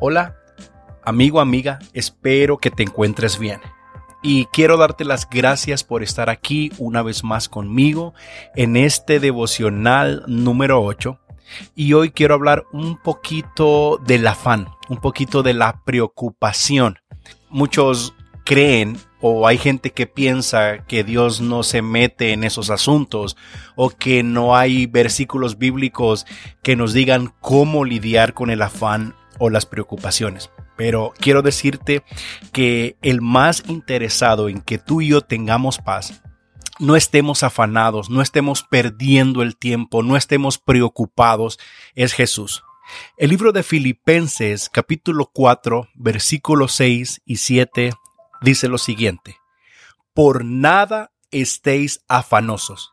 Hola, amigo, amiga, espero que te encuentres bien. Y quiero darte las gracias por estar aquí una vez más conmigo en este devocional número 8. Y hoy quiero hablar un poquito del afán, un poquito de la preocupación. Muchos creen o hay gente que piensa que Dios no se mete en esos asuntos o que no hay versículos bíblicos que nos digan cómo lidiar con el afán o las preocupaciones. Pero quiero decirte que el más interesado en que tú y yo tengamos paz, no estemos afanados, no estemos perdiendo el tiempo, no estemos preocupados, es Jesús. El libro de Filipenses capítulo 4 versículos 6 y 7 dice lo siguiente, por nada estéis afanosos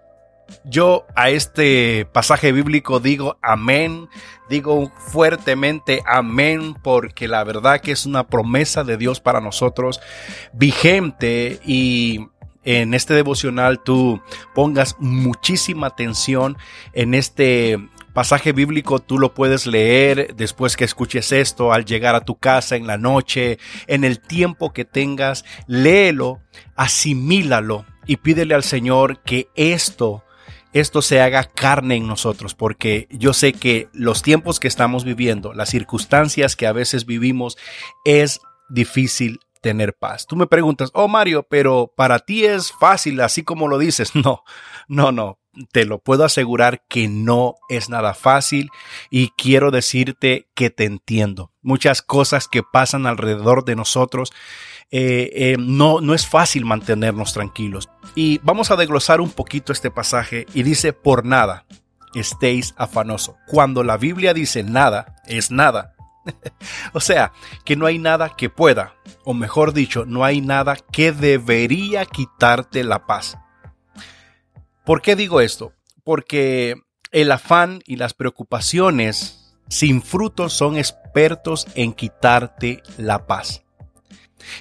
Yo a este pasaje bíblico digo amén, digo fuertemente amén, porque la verdad que es una promesa de Dios para nosotros vigente y en este devocional tú pongas muchísima atención en este pasaje bíblico tú lo puedes leer después que escuches esto, al llegar a tu casa en la noche, en el tiempo que tengas, léelo, asimílalo y pídele al Señor que esto esto se haga carne en nosotros, porque yo sé que los tiempos que estamos viviendo, las circunstancias que a veces vivimos, es difícil tener paz. Tú me preguntas, oh Mario, pero para ti es fácil, así como lo dices. No, no, no, te lo puedo asegurar que no es nada fácil y quiero decirte que te entiendo. Muchas cosas que pasan alrededor de nosotros eh, eh, no, no es fácil mantenernos tranquilos. Y vamos a desglosar un poquito este pasaje y dice, por nada estéis afanoso. Cuando la Biblia dice nada, es nada. o sea, que no hay nada que pueda, o mejor dicho, no hay nada que debería quitarte la paz. ¿Por qué digo esto? Porque el afán y las preocupaciones sin frutos son expertos en quitarte la paz.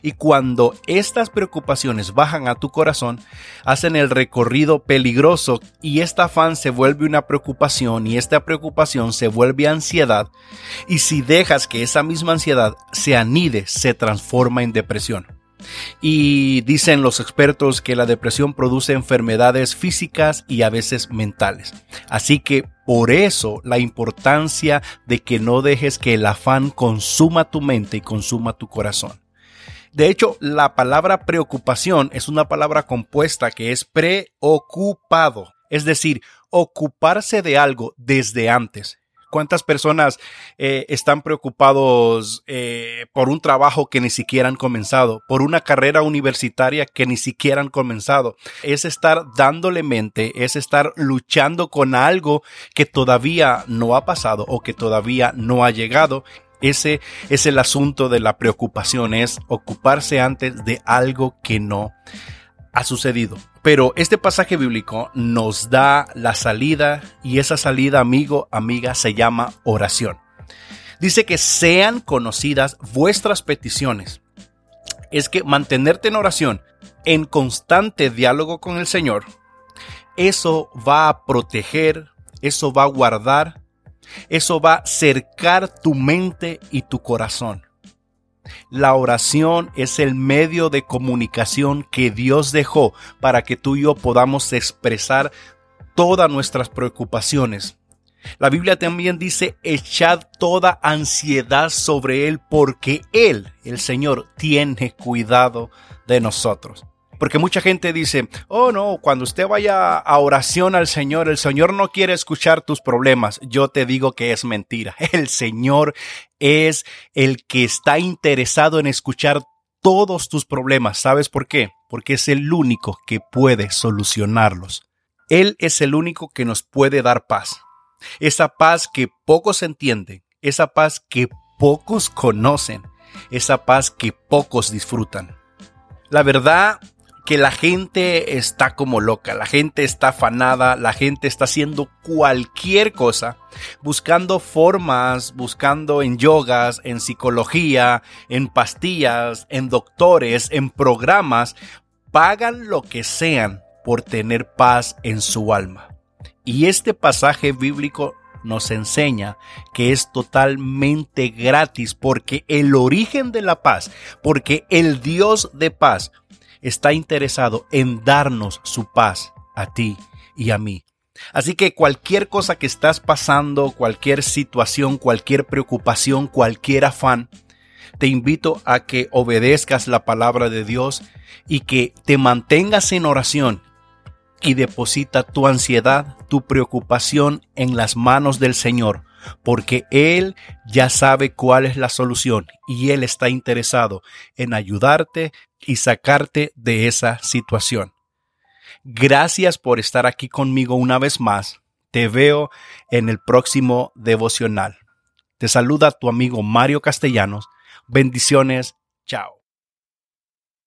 Y cuando estas preocupaciones bajan a tu corazón, hacen el recorrido peligroso y esta afán se vuelve una preocupación y esta preocupación se vuelve ansiedad. Y si dejas que esa misma ansiedad se anide, se transforma en depresión. Y dicen los expertos que la depresión produce enfermedades físicas y a veces mentales. Así que por eso la importancia de que no dejes que el afán consuma tu mente y consuma tu corazón. De hecho, la palabra preocupación es una palabra compuesta que es preocupado, es decir, ocuparse de algo desde antes. ¿Cuántas personas eh, están preocupados eh, por un trabajo que ni siquiera han comenzado, por una carrera universitaria que ni siquiera han comenzado? Es estar dándole mente, es estar luchando con algo que todavía no ha pasado o que todavía no ha llegado ese es el asunto de la preocupación, es ocuparse antes de algo que no ha sucedido. Pero este pasaje bíblico nos da la salida y esa salida, amigo, amiga, se llama oración. Dice que sean conocidas vuestras peticiones. Es que mantenerte en oración, en constante diálogo con el Señor, eso va a proteger, eso va a guardar eso va a cercar tu mente y tu corazón. La oración es el medio de comunicación que Dios dejó para que tú y yo podamos expresar todas nuestras preocupaciones. La Biblia también dice, echad toda ansiedad sobre Él porque Él, el Señor, tiene cuidado de nosotros. Porque mucha gente dice, oh no, cuando usted vaya a oración al Señor, el Señor no quiere escuchar tus problemas. Yo te digo que es mentira. El Señor es el que está interesado en escuchar todos tus problemas. ¿Sabes por qué? Porque es el único que puede solucionarlos. Él es el único que nos puede dar paz. Esa paz que pocos entienden, esa paz que pocos conocen, esa paz que pocos disfrutan. La verdad que la gente está como loca, la gente está afanada, la gente está haciendo cualquier cosa, buscando formas, buscando en yogas, en psicología, en pastillas, en doctores, en programas, pagan lo que sean por tener paz en su alma. Y este pasaje bíblico nos enseña que es totalmente gratis porque el origen de la paz, porque el Dios de paz está interesado en darnos su paz a ti y a mí. Así que cualquier cosa que estás pasando, cualquier situación, cualquier preocupación, cualquier afán, te invito a que obedezcas la palabra de Dios y que te mantengas en oración y deposita tu ansiedad, tu preocupación en las manos del Señor, porque Él ya sabe cuál es la solución y Él está interesado en ayudarte y sacarte de esa situación. Gracias por estar aquí conmigo una vez más. Te veo en el próximo devocional. Te saluda tu amigo Mario Castellanos. Bendiciones. Chao.